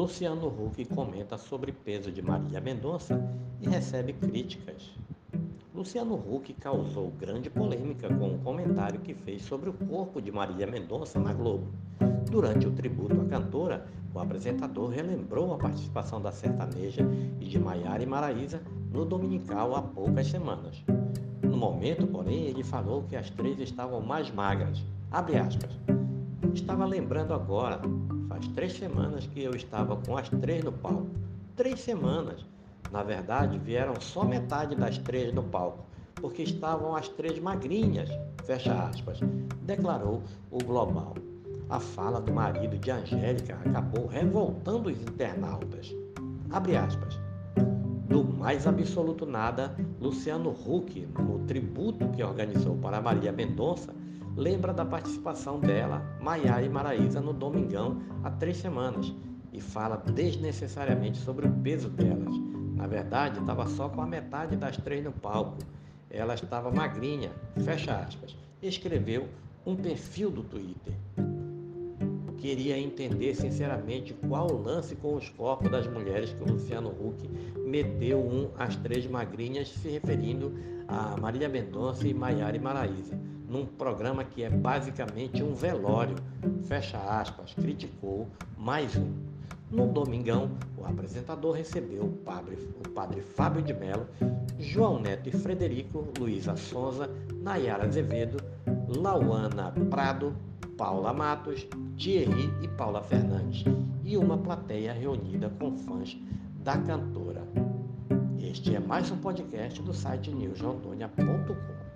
Luciano Huck comenta sobre peso de Marília Mendonça e recebe críticas. Luciano Huck causou grande polêmica com um comentário que fez sobre o corpo de Marília Mendonça na Globo. Durante o tributo à cantora, o apresentador relembrou a participação da sertaneja e de Maiara e Maraíza no Dominical há poucas semanas. No momento, porém, ele falou que as três estavam mais magras. Abre aspas. Estava lembrando agora, faz três semanas que eu estava com as três no palco. Três semanas. Na verdade, vieram só metade das três no palco, porque estavam as três magrinhas, fecha aspas, declarou o Global. A fala do marido de Angélica acabou revoltando os internautas. Abre aspas. Do mais absoluto nada, Luciano Huck, no tributo que organizou para Maria Mendonça, lembra da participação dela, Maiara e Maraísa, no Domingão há três semanas e fala desnecessariamente sobre o peso delas. Na verdade, estava só com a metade das três no palco. Ela estava magrinha, fecha aspas. Escreveu um perfil do Twitter. Queria entender sinceramente qual o lance com os corpos das mulheres que o Luciano Huck meteu um às três magrinhas, se referindo a Marília Mendonça e Maiara e Maraísa num programa que é basicamente um velório, fecha aspas, criticou mais um. No domingão, o apresentador recebeu o padre, o padre Fábio de Mello, João Neto e Frederico, Luísa Sonza, Nayara Azevedo, Lauana Prado, Paula Matos, Thierry e Paula Fernandes, e uma plateia reunida com fãs da cantora. Este é mais um podcast do site newsantônia.com.